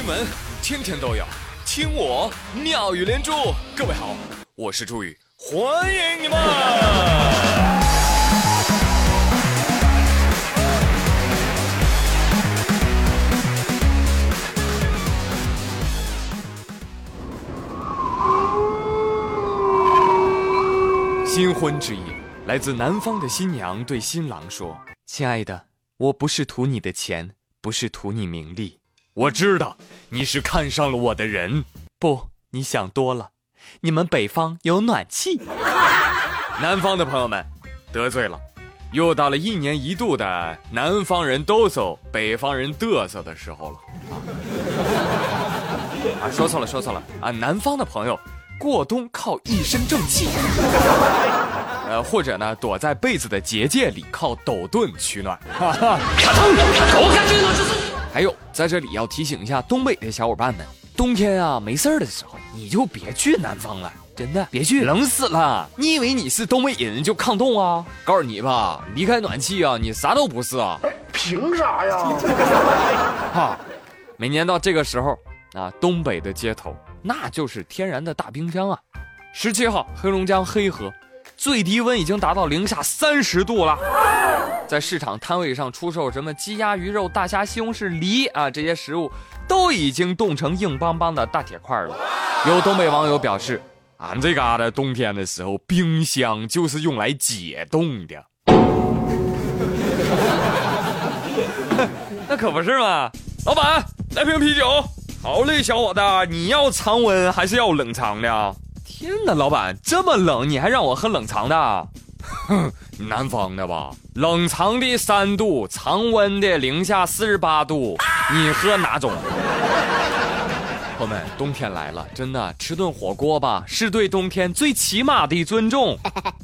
新闻天天都有，听我妙语连珠。各位好，我是朱宇，欢迎你们！新婚之夜，来自南方的新娘对新郎说：“亲爱的，我不是图你的钱，不是图你名利。”我知道你是看上了我的人，不，你想多了。你们北方有暖气，南方的朋友们得罪了，又到了一年一度的南方人哆嗦，北方人嘚瑟的时候了。啊，说错了，说错了啊！南方的朋友过冬靠一身正气，呃，或者呢躲在被子的结界里靠抖顿取暖。哈哈还有，在这里要提醒一下东北的小伙伴们，冬天啊没事儿的时候，你就别去南方了，真的别去，冷死了。你以为你是东北人就抗冻啊？告诉你吧，离开暖气啊，你啥都不是啊。凭啥呀？哈，每年到这个时候啊，东北的街头那就是天然的大冰箱啊。十七号，黑龙江黑河。最低温已经达到零下三十度了，在市场摊位上出售什么鸡鸭鱼肉、大虾、西红柿、梨啊，这些食物都已经冻成硬邦邦的大铁块了。有东北网友表示，俺这嘎达冬天的时候，冰箱就是用来解冻的。那可不是嘛，老板，来瓶啤酒。好嘞，小伙子，你要常温还是要冷藏的？天哪，老板这么冷，你还让我喝冷藏的？哼，南方的吧，冷藏的三度，常温的零下四十八度，你喝哪种？朋友们，冬天来了，真的吃顿火锅吧，是对冬天最起码的尊重。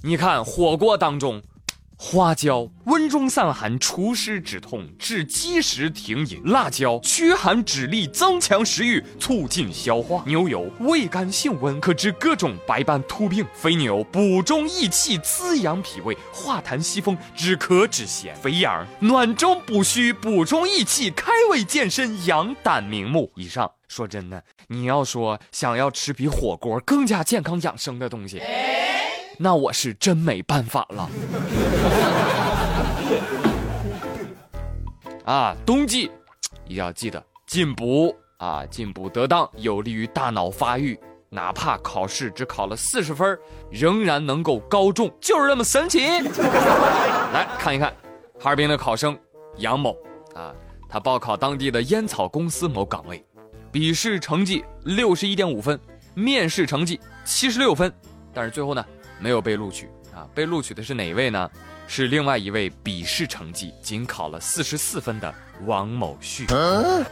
你看火锅当中。花椒温中散寒，除湿止痛，治积食停饮；辣椒驱寒止痢，增强食欲，促进消化；牛油味甘性温，可治各种白斑秃病；肥牛补中益气，滋养脾胃，化痰息风，止咳止涎；肥羊暖中补虚，补中益气，开胃健身，养胆明目。以上。说真的，你要说想要吃比火锅更加健康养生的东西。那我是真没办法了。啊，冬季一定要记得进补啊，进补得当有利于大脑发育。哪怕考试只考了四十分，仍然能够高中，就是这么神奇。来看一看，哈尔滨的考生杨某啊，他报考当地的烟草公司某岗位，笔试成绩六十一点五分，面试成绩七十六分，但是最后呢？没有被录取啊！被录取的是哪位呢？是另外一位笔试成绩仅考了四十四分的王某旭。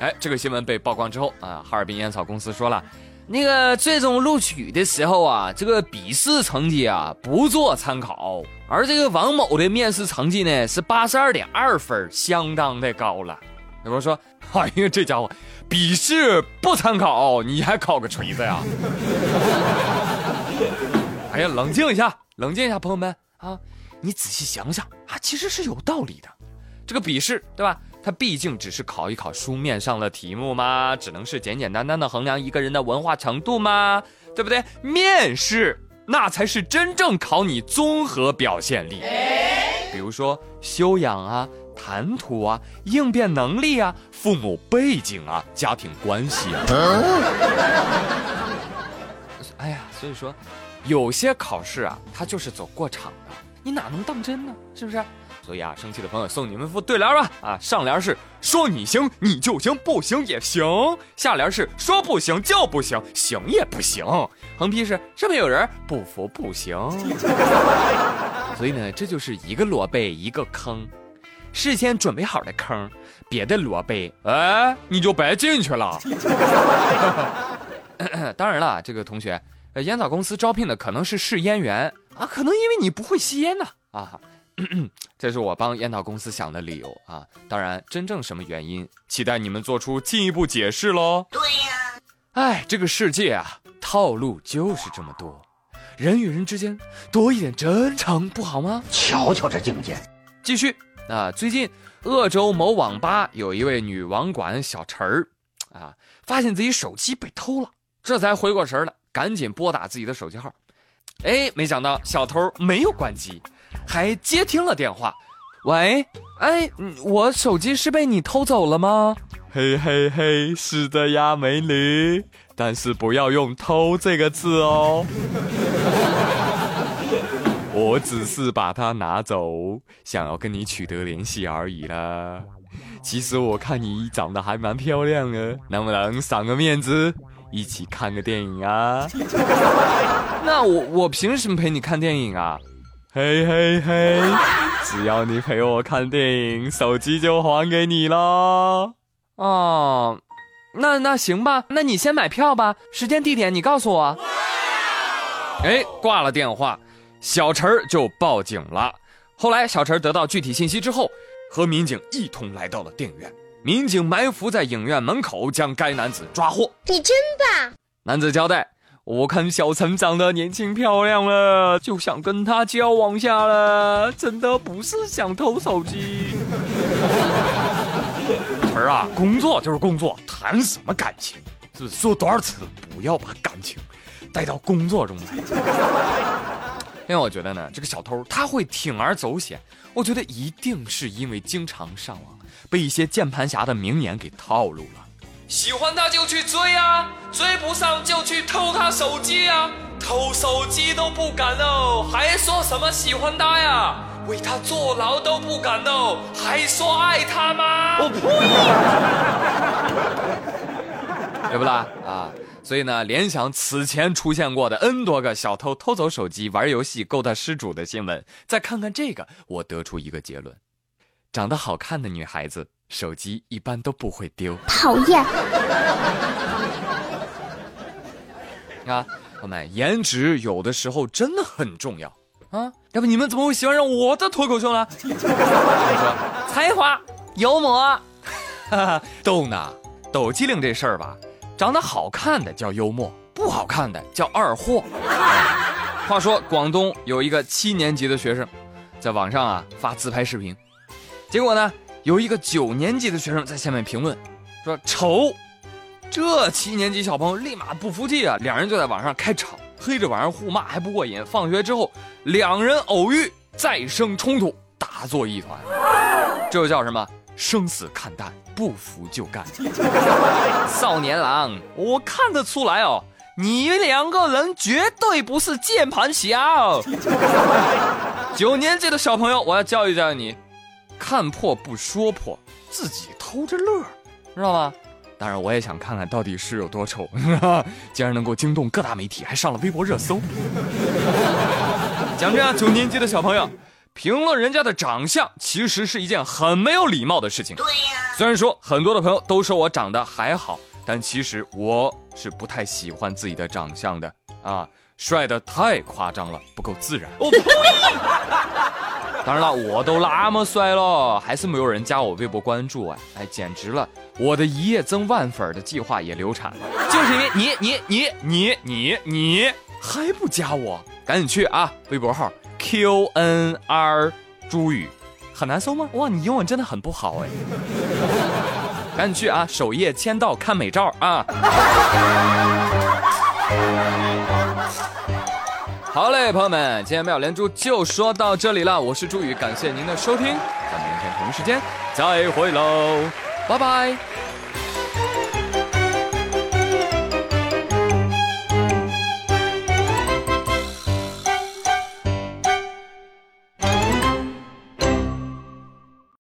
哎，这个新闻被曝光之后啊，哈尔滨烟草公司说了，那个最终录取的时候啊，这个笔试成绩啊不做参考，而这个王某的面试成绩呢是八十二点二分，相当的高了。有人说，哎呀，这家伙笔试不参考，你还考个锤子呀？哎呀，冷静一下，冷静一下，朋友们啊，你仔细想想啊，其实是有道理的。这个笔试，对吧？它毕竟只是考一考书面上的题目嘛，只能是简简单单的衡量一个人的文化程度嘛，对不对？面试那才是真正考你综合表现力，比如说修养啊、谈吐啊、应变能力啊、父母背景啊、家庭关系啊。哎呀，所以说。有些考试啊，它就是走过场的，你哪能当真呢？是不是？所以啊，生气的朋友送你们副对联吧。啊，上联是说你行你就行，不行也行；下联是说不行就不行，行也不行。横批是上面有人不服不行。所以呢，这就是一个萝卜一个坑，事先准备好的坑，别的萝卜哎你就白进去了。当然了，这个同学。呃，烟草公司招聘的可能是试烟员啊，可能因为你不会吸烟呢啊，这是我帮烟草公司想的理由啊。当然，真正什么原因，期待你们做出进一步解释喽。对呀，哎，这个世界啊，套路就是这么多，人与人之间多一点真诚不好吗？瞧瞧这境界。继续啊，最近鄂州某网吧有一位女网管小陈儿。啊，发现自己手机被偷了，这才回过神来，赶紧拨打自己的手机号。哎，没想到小偷没有关机，还接听了电话。喂，哎，我手机是被你偷走了吗？嘿嘿嘿，是的呀，美女，但是不要用“偷”这个字哦。我只是把它拿走，想要跟你取得联系而已啦。其实我看你长得还蛮漂亮的，能不能赏个面子，一起看个电影啊？那我我凭什么陪你看电影啊？嘿嘿嘿，只要你陪我看电影，手机就还给你了。哦，那那行吧，那你先买票吧，时间地点你告诉我。哎，挂了电话。小陈就报警了。后来，小陈得到具体信息之后，和民警一同来到了电影院。民警埋伏在影院门口，将该男子抓获。你真棒！男子交代：“我看小陈长得年轻漂亮了，就想跟他交往下了，真的不是想偷手机。陈儿啊，工作就是工作，谈什么感情？是不是说多少次不要把感情带到工作中来？”因为我觉得呢，这个小偷他会铤而走险，我觉得一定是因为经常上网，被一些键盘侠的名言给套路了。喜欢他就去追啊，追不上就去偷他手机啊，偷手机都不敢哦，还说什么喜欢他呀？为他坐牢都不敢哦，还说爱他吗？我呸！对不啦？啊！所以呢，联想此前出现过的 N 多个小偷偷走手机、玩游戏、勾搭失主的新闻，再看看这个，我得出一个结论：长得好看的女孩子手机一般都不会丢。讨厌！啊，朋友们，颜值有的时候真的很重要啊！要不你们怎么会喜欢上我的脱口秀呢？我说才华、幽默，逗呢，抖机灵这事儿吧。长得好看的叫幽默，不好看的叫二货。话说广东有一个七年级的学生，在网上啊发自拍视频，结果呢有一个九年级的学生在下面评论，说丑。这七年级小朋友立马不服气啊，两人就在网上开吵，黑着晚上互骂还不过瘾。放学之后，两人偶遇，再生冲突，打作一团。这叫什么？生死看淡，不服就干。少年郎，我看得出来哦，你两个人绝对不是键盘侠。九年级的小朋友，我要教育教育你，看破不说破，自己偷着乐，知道吗？当然，我也想看看到底是有多丑，竟然能够惊动各大媒体，还上了微博热搜。讲真啊，九年级的小朋友。评论人家的长相，其实是一件很没有礼貌的事情。对呀，虽然说很多的朋友都说我长得还好，但其实我是不太喜欢自己的长相的啊，帅的太夸张了，不够自然。我呸！当然了，我都那么帅了，还是没有人加我微博关注啊！哎，简直了，我的一夜增万粉的计划也流产了，就是因为你你你你你你还不加我，赶紧去啊，微博号。Q N R 朱宇，很难搜吗？哇，你英文真的很不好哎！赶紧去啊，首页签到看美照啊！好嘞，朋友们，今天妙连珠就说到这里了。我是朱宇，感谢您的收听，咱们明天同一时间再会喽，拜拜。